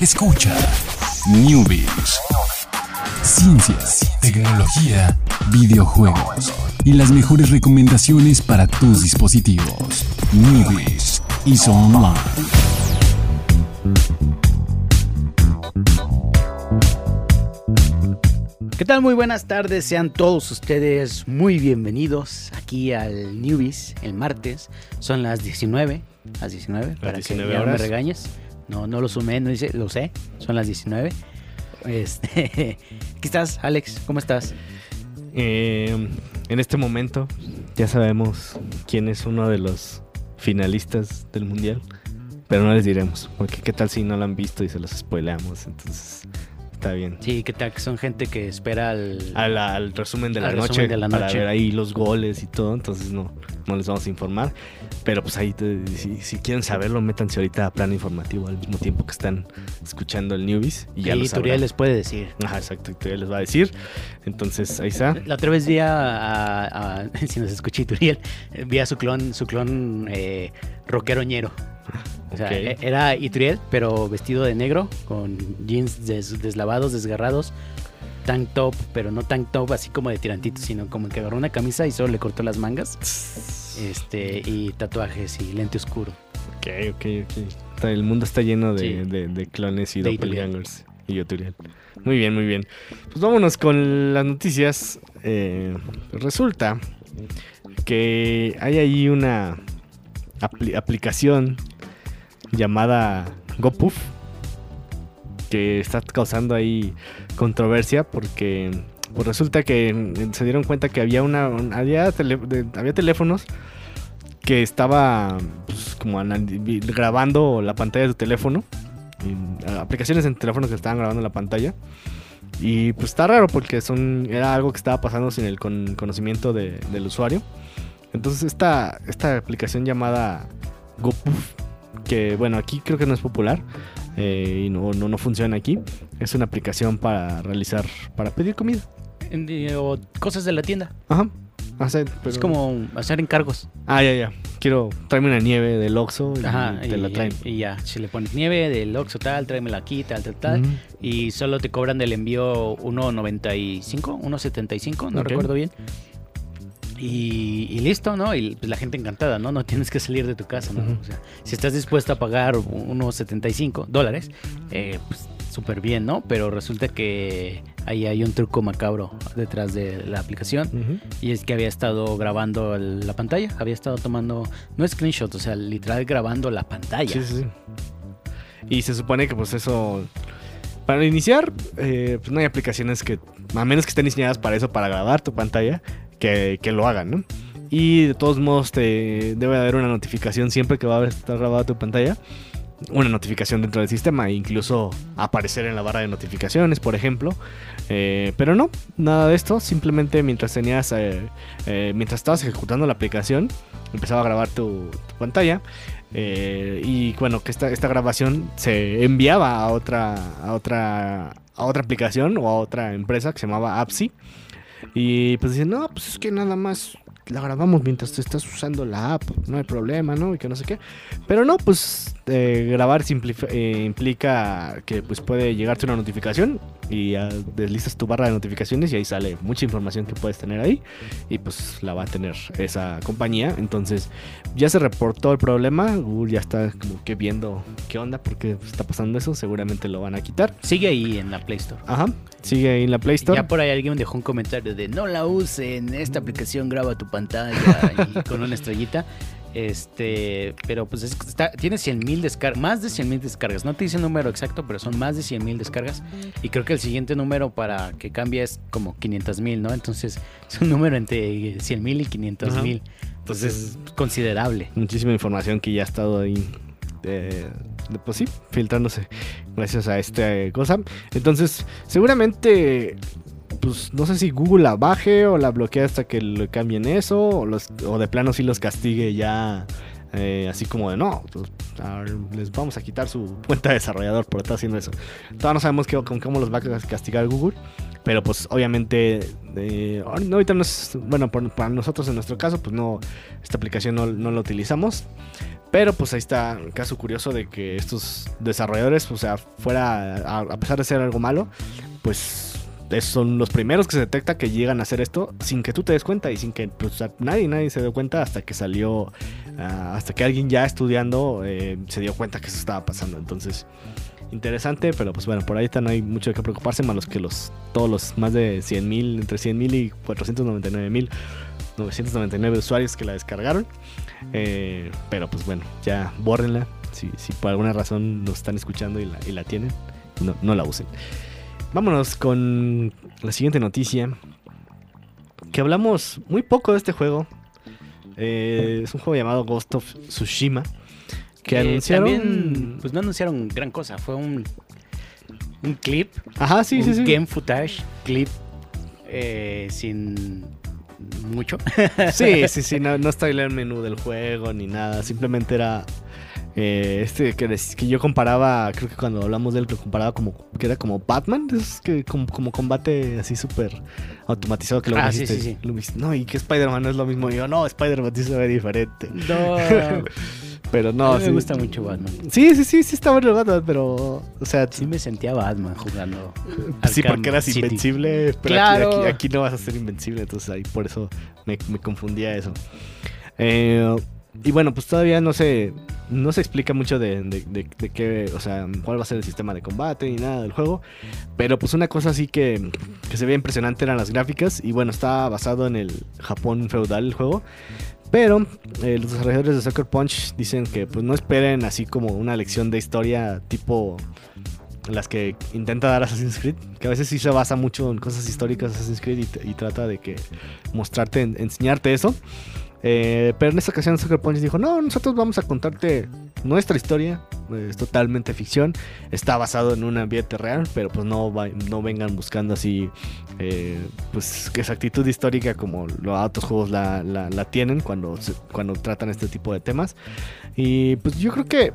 Escucha Newbies. Ciencias, tecnología, videojuegos y las mejores recomendaciones para tus dispositivos. Newbies y Online. ¿Qué tal? Muy buenas tardes, sean todos ustedes muy bienvenidos aquí al Newbies el martes. Son las 19, las 19, para 19 que ya no me regañes. No, no lo sumé, no dice, lo sé, son las 19. Este, estás, Alex, ¿cómo estás? Eh, en este momento ya sabemos quién es uno de los finalistas del mundial, pero no les diremos, porque qué tal si no lo han visto y se los spoileamos, entonces está bien. Sí, ¿qué tal? Que son gente que espera al... Al, al resumen de la Al noche resumen de la para ver ahí los goles y todo, entonces no, no les vamos a informar, pero pues ahí te- si, si quieren saberlo, métanse ahorita a plan informativo al mismo tiempo que están escuchando el Newbies y ya Turiel les puede decir. Ajá, exacto, Turiel les va a decir, entonces ahí está. La otra vez vi a, a- a- si nos escucha Turiel, vi a su clon, su clon eh, rockeroñero. O sea, Ok. e- era Ituriel, pero vestido de negro, con jeans des- deslavados, desgarrados, tank top, pero no tank top así como de tirantito, sino como que agarró una camisa y solo le cortó las mangas, este, y tatuajes y lente oscuro. Ok, ok, ok. El mundo está lleno de, Sí. de- de clones y De doppelgangers. Y yo, Turiel. Muy bien, muy bien. Pues vámonos con las noticias. Eh, resulta que hay ahí una apli- aplicación llamada GoPuff que está causando ahí controversia porque pues resulta que se dieron cuenta que había una un- había, había teléfonos que estaba pues, como grabando la pantalla de tu teléfono y, a- aplicaciones en teléfono que estaban grabando la pantalla. Y pues está raro porque son era algo que estaba pasando sin el con- conocimiento de- del usuario. Entonces esta esta aplicación llamada GoPuff que bueno aquí creo que no es popular eh, y no, no, no funciona aquí es una aplicación para realizar para pedir comida eh, O cosas de la tienda. ajá Hacer- Es como hacer encargos. ah ya ya quiero tráeme una nieve del Oxxo y Ajá, te la traen y ya, si le pones nieve del Oxxo tal, tráemela aquí, tal, tal, tal. Y solo te cobran del envío 1.95, 1.75, no recuerdo bien. Y, y listo, ¿no? Y pues, la gente encantada, ¿no? No tienes que salir de tu casa, ¿no? O sea, si estás dispuesto a pagar unos 75 dólares, eh, pues súper bien, ¿no? Pero resulta que ahí hay un truco macabro detrás de la aplicación. Y es que había estado grabando el- la pantalla, había estado tomando, no screenshot, o sea, literal grabando la pantalla. Sí, sí, sí. Y se supone que pues eso... Para iniciar, eh, pues no hay aplicaciones que, a menos que estén diseñadas para eso, para grabar tu pantalla, que, lo hagan, ¿no? Y de todos modos te debe haber una notificación siempre que va a estar grabada tu pantalla. Una notificación dentro del sistema, e incluso aparecer en la barra de notificaciones, por ejemplo. Eh, pero no, nada de esto. Simplemente mientras tenías, eh, eh, mientras estabas ejecutando la aplicación, empezaba a grabar tu, pantalla. Y bueno, que esta, esta grabación se enviaba a otra, a otra, a otra aplicación o a otra empresa que se llamaba Appsi. Y pues dicen, no, pues es que nada más la grabamos mientras te estás usando la app, no hay problema, ¿no? Y que no sé qué. Pero no, pues eh, grabar eh, implica que pues puede llegarte una notificación y ya deslizas tu barra de notificaciones y ahí sale mucha información que puedes tener ahí y pues la va a tener esa compañía. Entonces ya se reportó el problema, Google ya está como que viendo qué onda, porque está pasando eso, seguramente lo van a quitar. Sigue ahí en la Play Store. Ajá, sigue ahí en la Play Store. Ya por ahí alguien dejó un comentario de no la usen, esta aplicación graba tu pantalla y con una estrellita. Este, pero pues es- está, tiene 100 mil descargas, más de 100 mil descargas. No te dice el número exacto, pero son más de 100 mil descargas. Y creo que el siguiente número para que cambie es como 500 mil, ¿no? Entonces es un número entre 100 mil y 500 mil. Entonces es considerable. muchísima información que ya ha estado ahí. eh, pues sí, filtrándose gracias a esta eh, cosa. Entonces, seguramente, pues no sé si Google la baje o la bloquee hasta que le cambien eso, o, los, o de plano sí los castigue ya. eh, así como de no, pues, les vamos a quitar su cuenta de desarrollador por estar haciendo eso. Todavía no sabemos con cómo los va a castigar Google, pero pues obviamente, eh, ahorita no es, bueno, para nosotros en nuestro caso, pues no, esta aplicación no, no la utilizamos. Pero pues ahí está un caso curioso de que estos desarrolladores, o sea, fuera, a, a pesar de ser algo malo, pues es- son los primeros que se detecta que llegan a hacer esto sin que tú te des cuenta y sin que pues, nadie, nadie se dio cuenta hasta que salió, ah, hasta que alguien ya estudiando eh, se dio cuenta que eso estaba pasando. Entonces, interesante, pero pues bueno, por ahí está, no hay mucho de qué preocuparse, más los que los, todos los más de 100 mil, entre 100 mil y 499 mil 999 usuarios que la descargaron. Eh, pero pues bueno, ya bórrenla. Si, si por alguna razón nos están escuchando y la, y la tienen, no, no la usen. Vámonos con la siguiente noticia. Que hablamos muy poco de este juego. Eh, es un juego llamado Ghost of Tsushima. Que anunciaron. También, pues no anunciaron gran cosa. Fue un, un clip. Ajá, sí, un sí, sí. game footage clip eh, sin mucho. Sí, sí, sí, no, no está ahí el menú del juego ni nada, simplemente era eh, este que, yo comparaba, creo que cuando hablamos de él lo comparaba como que era como Batman, es que como, como combate así súper automatizado que lo Ah, dijiste, sí, sí, sí. lo dijiste, no, y que Spider-Man no es lo mismo, y yo, no, Spider-Man sí se ve diferente, No, pero no no, me gusta mucho Batman. Sí, sí, sí, sí está bueno Batman, pero, o sea, Sí me sentía Batman jugando. sí, porque eras City. invencible, pero Claro. aquí, aquí- aquí no vas a ser invencible, entonces ahí por eso me, me confundía eso. Eh, y bueno, pues todavía no se, no se explica mucho de, de- de- de qué, o sea, cuál va a ser el sistema de combate ni nada del juego, pero pues una cosa así que, que se ve impresionante eran las gráficas y bueno, está basado en el Japón feudal el juego. Pero eh, los desarrolladores de Sucker Punch dicen que pues no esperen así como una lección de historia tipo las que intenta dar Assassin's Creed, que a veces sí se basa mucho en cosas históricas Assassin's Creed y, y trata de que mostrarte, en- enseñarte eso. Eh, pero en esta ocasión Sucker Punch dijo, no, nosotros vamos a contarte nuestra historia, es totalmente ficción, está basado en un ambiente real, pero pues no, no vengan buscando así, eh, pues exactitud histórica como los otros juegos la, la- la tienen cuando, cuando tratan este tipo de temas. Y pues yo creo que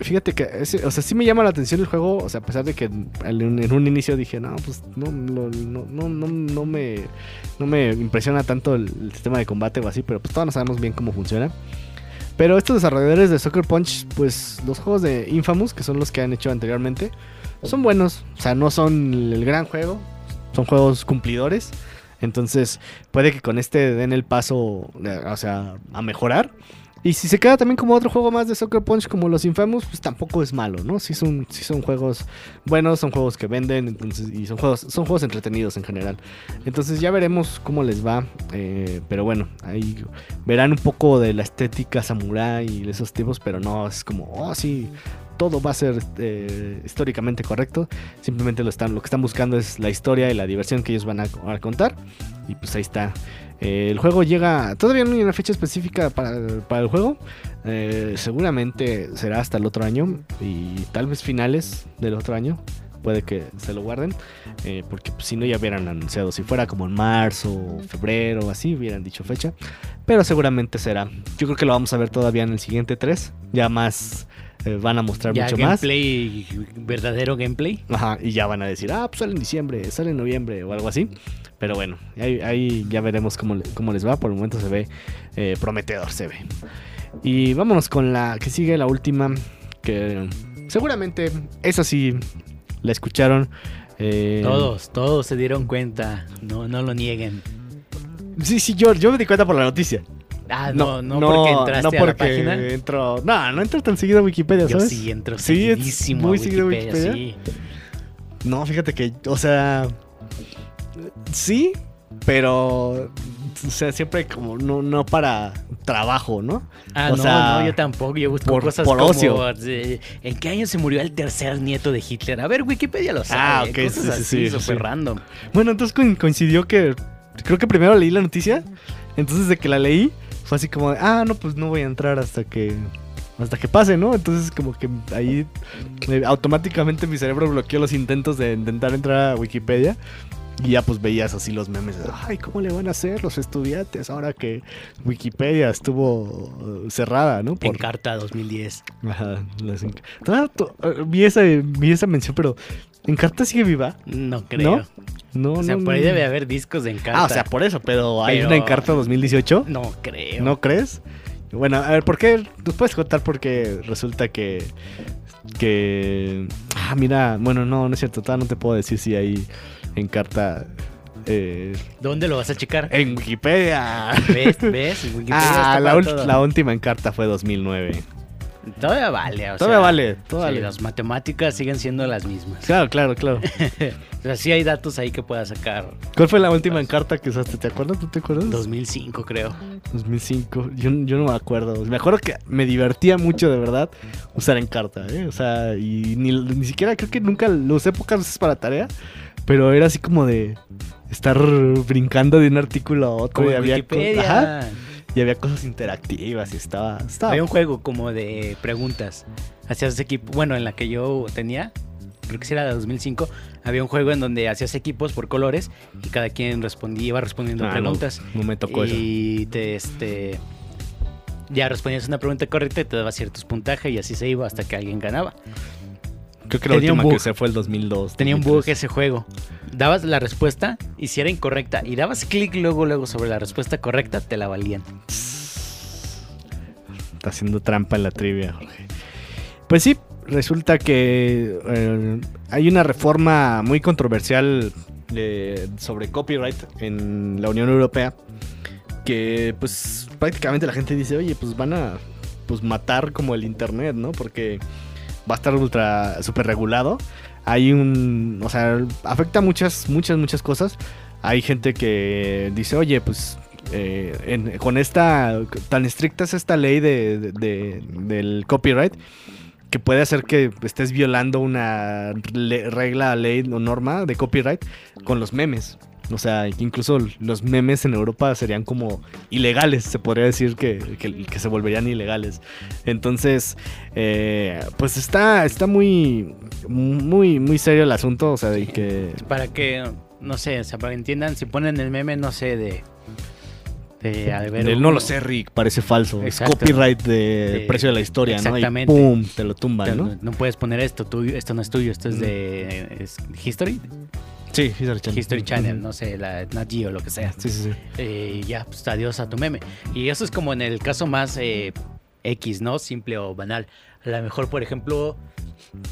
Fíjate que, o sea, sí me llama la atención el juego, o sea, a pesar de que en, un inicio dije, no, pues no, no, no, no, no, me, no me impresiona tanto el, sistema de combate o así, pero pues todos no sabemos bien cómo funciona. Pero estos desarrolladores de Soccer Punch, pues los juegos de Infamous, que son los que han hecho anteriormente, son buenos, o sea, no son el gran juego, son juegos cumplidores. Entonces, puede que con este den el paso, o sea, a mejorar. Y si se queda también como otro juego más de Soccer Punch como los Infamous, pues tampoco es malo, ¿no? Sí son, sí son juegos buenos, son juegos que venden, entonces, y son juegos, son juegos entretenidos en general. Entonces ya veremos cómo les va. eh, pero bueno, ahí verán un poco de la estética samurai y de esos tipos, pero no es como, oh sí, todo va a ser eh, históricamente correcto. Simplemente lo, están, lo que están buscando es la historia y la diversión que ellos van a, contar. Y pues ahí está. Eh, el juego llega, todavía no hay una fecha específica para, el juego. Eh, seguramente será hasta el otro año y tal vez finales del otro año. Puede que se lo guarden. porque pues, si no ya hubieran anunciado. Si fuera como en marzo o febrero así, hubieran dicho fecha. Pero seguramente será. Yo creo que lo vamos a ver todavía en el siguiente 3. Ya más eh, van a mostrar Ya mucho más. gameplay, verdadero gameplay. Ajá, y ya van a decir, ah, pues sale en diciembre, sale en noviembre o algo así. Pero bueno, ahí, ahí ya veremos cómo, cómo les va. Por el momento se ve eh, prometedor, se ve. Y vámonos con la que sigue, la última, que seguramente esa sí la escucharon. eh, Todos, todos se dieron cuenta. No, no lo nieguen. Sí, sí, yo, yo me di cuenta por la noticia. Ah, no, no, porque entraste no a la página. entro, no, no entro tan seguido a Wikipedia, Yo ¿sabes? sí entro Sí, es muy seguido a Wikipedia, sí. No, fíjate que, o sea, sí, pero, o sea, siempre como no, no para trabajo, ¿no? Ah, O no, sea, no, yo tampoco. Yo busco por- cosas por como ocio. ¿En qué año se murió el tercer nieto de Hitler? A ver, Wikipedia lo sabe. Ah, ok, cosas sí, sí, así, sí, súper sí. random. Bueno, entonces coin- coincidió que, creo que primero leí la noticia, entonces de que la leí, fue así como, de, ah, no, pues no voy a entrar hasta que... Hasta que pase, ¿no? Entonces como que ahí eh, automáticamente mi cerebro bloqueó los intentos de intentar entrar a Wikipedia. Y ya pues veías así los memes ay, ¿cómo le van a hacer los estudiantes ahora que Wikipedia estuvo eh, cerrada, ¿no? En Carta 2010. Ajá, las eh, vi, esa, vi esa mención, pero ¿Encarta sigue viva? No creo. No, o sea, no, por ahí no. debe haber discos de Encarta. Ah, o sea, por eso, pero hay Pero- una Encarta 2018. No creo. ¿No crees? Bueno, a ver, ¿por qué? ¿Nos puedes contar por qué resulta que. que. Ah, mira, bueno, no, no es cierto, todavía no te puedo decir si hay en carta. eh, ¿Dónde lo vas a checar? en Wikipedia. ¿Ves? ¿Ves? Wikipedia Ah, la, la última en carta fue 2009. Todavía vale. O Todavía sea, vale, sí, todavía. las matemáticas siguen siendo las mismas. Claro, claro, claro. O sea, sí hay datos ahí que puedas sacar. ¿Cuál fue la última en carta que usaste? ¿Te acuerdas? ¿Tú te acuerdas? 2005, creo. 2005. Yo, yo no me acuerdo. Me acuerdo que me divertía mucho, de verdad, usar en carta, ¿eh? O sea, y ni, ni siquiera creo que nunca lo usé pocas veces para tarea, pero era así como de estar brincando de un artículo a otro. Como y, había Wikipedia. Ajá, y había cosas interactivas y estaba... estaba Había un juego como de preguntas. Hacías equipo. Bueno, en la que yo tenía, creo que era de 2005, había un juego en donde hacías equipos por colores y cada quien respondía, iba respondiendo Ah, no, preguntas. No, me tocó eso. y te este ya respondías una pregunta correcta y te daba ciertos puntajes y así se iba hasta que alguien ganaba. Creo que la tenía última que usé fue el 2002. Tenía un bug 2003. ese juego. Dabas la respuesta y si era incorrecta y dabas clic luego luego sobre la respuesta correcta, te la valían. Está haciendo trampa en la trivia, Jorge. Pues sí, resulta que eh, hay una reforma muy controversial eh, sobre copyright en la Unión Europea que pues prácticamente la gente dice, oye, pues van a pues matar como el internet, ¿no? Porque va a estar ultra super regulado. Hay un, o sea, afecta muchas muchas muchas cosas. Hay gente que dice, oye, pues eh, con esta tan estricta es esta ley de, de- de- del copyright que puede hacer que estés violando una regla, ley o norma de copyright con los memes. O sea, incluso los memes en Europa serían como ilegales, se podría decir que, que- que se volverían ilegales. Entonces, eh, pues está, está muy, muy, muy serio el asunto. O sea, de que Para que, no sé, o sea, para que entiendan, si ponen el meme, no sé, de... de Del no lo sé, Rick, parece falso. Exacto. Es copyright de De- precio de la historia, ¿no? Y exactamente. pum, te lo tumban, ¿no? ¿no? puedes poner esto, tú, esto no es tuyo, esto es de es History, Sí, History Channel. History Channel, no sé, la Nat Geo, lo que sea. Sí, sí, sí. Eh, ya, pues adiós a tu meme. Y eso es como en el caso más eh, X, ¿no? Simple o banal. A lo mejor, por ejemplo,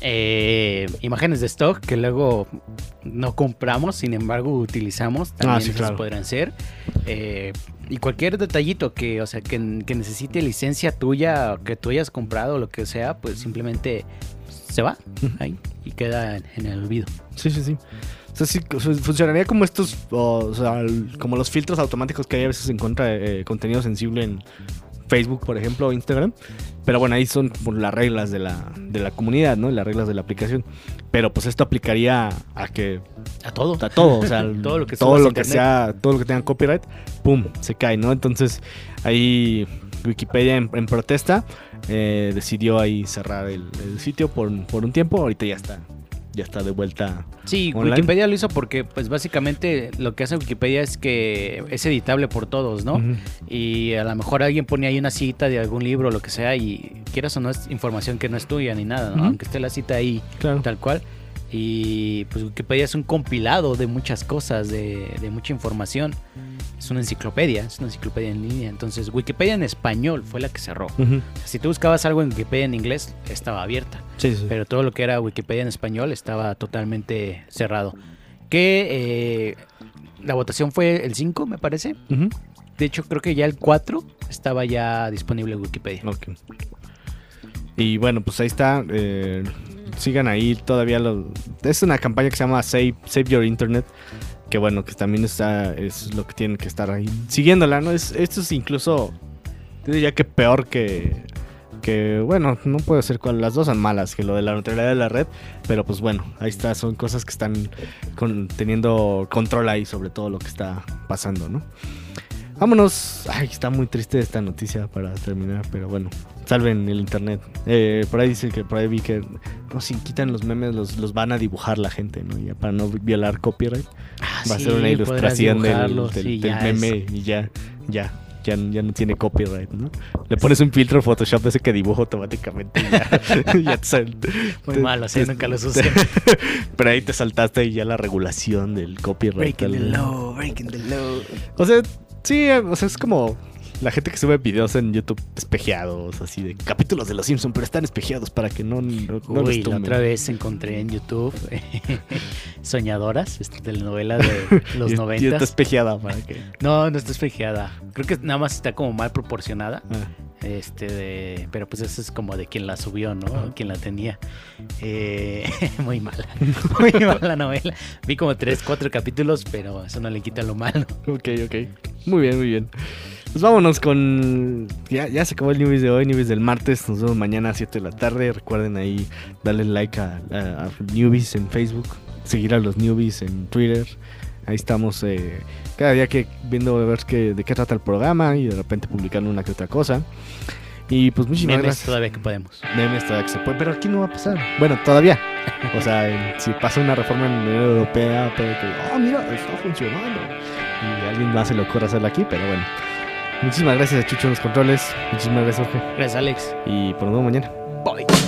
eh, imágenes de stock que luego no compramos, sin embargo utilizamos, también Ah, sí, claro. podrán ser. Eh, y cualquier detallito que, o sea, que, que necesite licencia tuya, que tú hayas comprado, lo que sea, pues simplemente se va ahí y queda en, en el olvido. Sí, sí, sí. O sea, sí, fu- funcionaría como estos, o, sea, como los filtros automáticos que hay a veces en contra de eh, contenido sensible en Facebook, por ejemplo, o Instagram. Pero bueno, ahí son por las reglas de la, de la comunidad, ¿no? Las reglas de la aplicación. Pero pues esto aplicaría a que A todo. a todo, o sea, Todo lo que todo lo que sea, todo lo que tenga copyright, pum, se cae, ¿no? Entonces ahí Wikipedia en, en protesta eh, decidió ahí cerrar el, el sitio por, por un tiempo. Ahorita ya está, ya está de vuelta. Sí, online. Wikipedia lo hizo porque, pues básicamente lo que hace Wikipedia es que es editable por todos, ¿no? Y a lo mejor alguien pone ahí una cita de algún libro o lo que sea y quieras o no es información que no es tuya ni nada, ¿no? Aunque esté la cita ahí Claro. tal cual. Y pues Wikipedia es un compilado de muchas cosas, de, de mucha información. Es una enciclopedia, es una enciclopedia en línea. Entonces Wikipedia en español fue la que cerró. Ujú. Si tú buscabas algo en Wikipedia en inglés, estaba abierta. Sí, sí. Pero todo lo que era Wikipedia en español estaba totalmente cerrado. Que eh, la votación fue el 5, me parece. Ujú. De hecho, creo que ya el 4 estaba ya disponible en Wikipedia. Ok. Y bueno, pues ahí está. eh, sigan ahí todavía. Lo, es una campaña que se llama Save, Save Your Internet. Que bueno, que también está, es lo que tienen que estar ahí siguiéndola, ¿no? Es, esto es incluso, yo diría que peor que, que, bueno, no puedo ser cuál, las dos son malas, que lo de la neutralidad de la red, pero pues bueno, ahí está, son cosas que están teniendo control ahí sobre todo lo que está pasando, ¿no? Vámonos. Ay, está muy triste esta noticia para terminar, pero bueno, salven el internet. Eh, por ahí dice que por ahí vi que no, si quitan los memes los, los van a dibujar la gente, ¿no? Ya para no violar copyright. Ah, Va a sí, ser una ilustración del, dibujarlo, del- sí, del ya meme y ya, ya, ya, ya no tiene copyright, ¿no? Le pones un filtro Photoshop ese que dibuja automáticamente y ya, ya te sal- Muy te- malo, sí, te- nunca te- usé. Pero ahí te saltaste y ya la regulación del copyright. Breaking the law, breaking the law. o sea, sí, o sea, es como La gente que sube videos en YouTube espejeados, así de capítulos de Los Simpsons, pero están espejeados para que no, no, no los Uy, la otra vez encontré en YouTube Soñadoras, esta telenovela de los Y- Y 90. está espejeada para que. No, no está espejeada. Creo que nada más está como mal proporcionada. Ah. Este, de, pero pues eso es como de quien la subió, ¿no? Quien la tenía. Eh, muy mala. Muy mala la novela. Vi como tres, cuatro capítulos, pero eso no le quita lo malo. Ok, ok. Muy bien, muy bien. Pues vámonos con. Ya, ya se acabó el Newbies de hoy, Newbies del martes. Nos vemos mañana a 7 de la tarde. Recuerden ahí darle like a, a- a Newbies en Facebook, seguir a los Newbies en Twitter. Ahí estamos eh, cada día que viendo a ver qué, de qué trata el programa y de repente publicando una que otra cosa. Y pues muchísimas Memes gracias. todavía que podemos. Memes todavía que se puede, pero aquí no va a pasar. Bueno, todavía. O sea, si pasa una reforma en la Unión Europea, puede que, oh, mira, está funcionando. Y a alguien más se le ocurre hacerlo aquí, pero bueno. Muchísimas gracias a Chucho en los controles. Muchísimas gracias, Jorge. Gracias, Alex. Y por nos vemos mañana. Bye.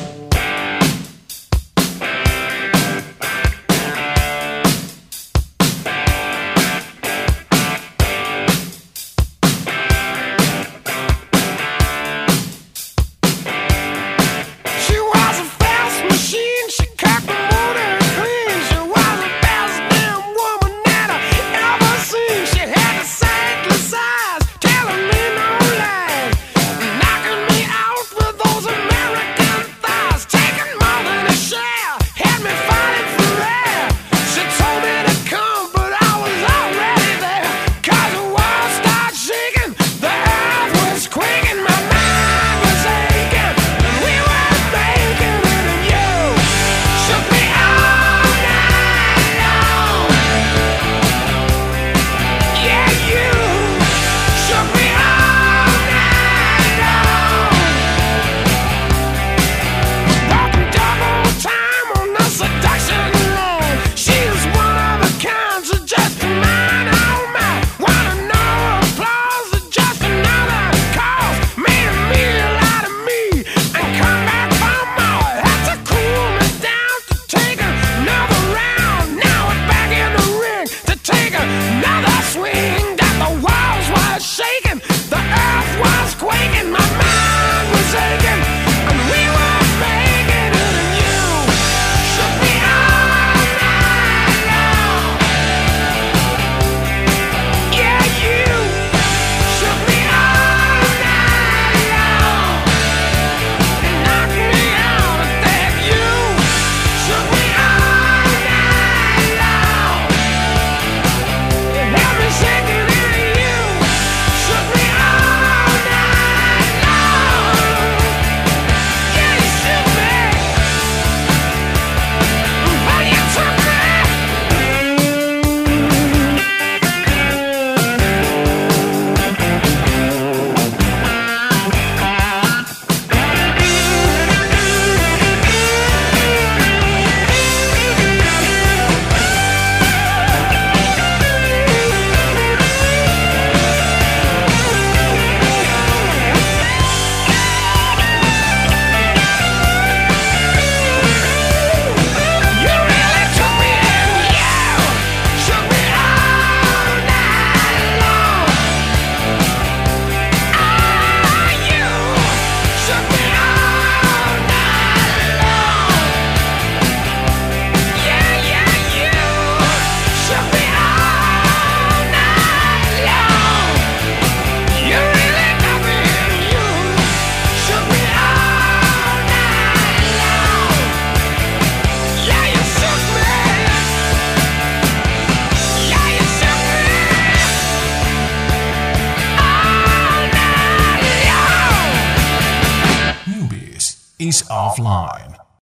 Offline.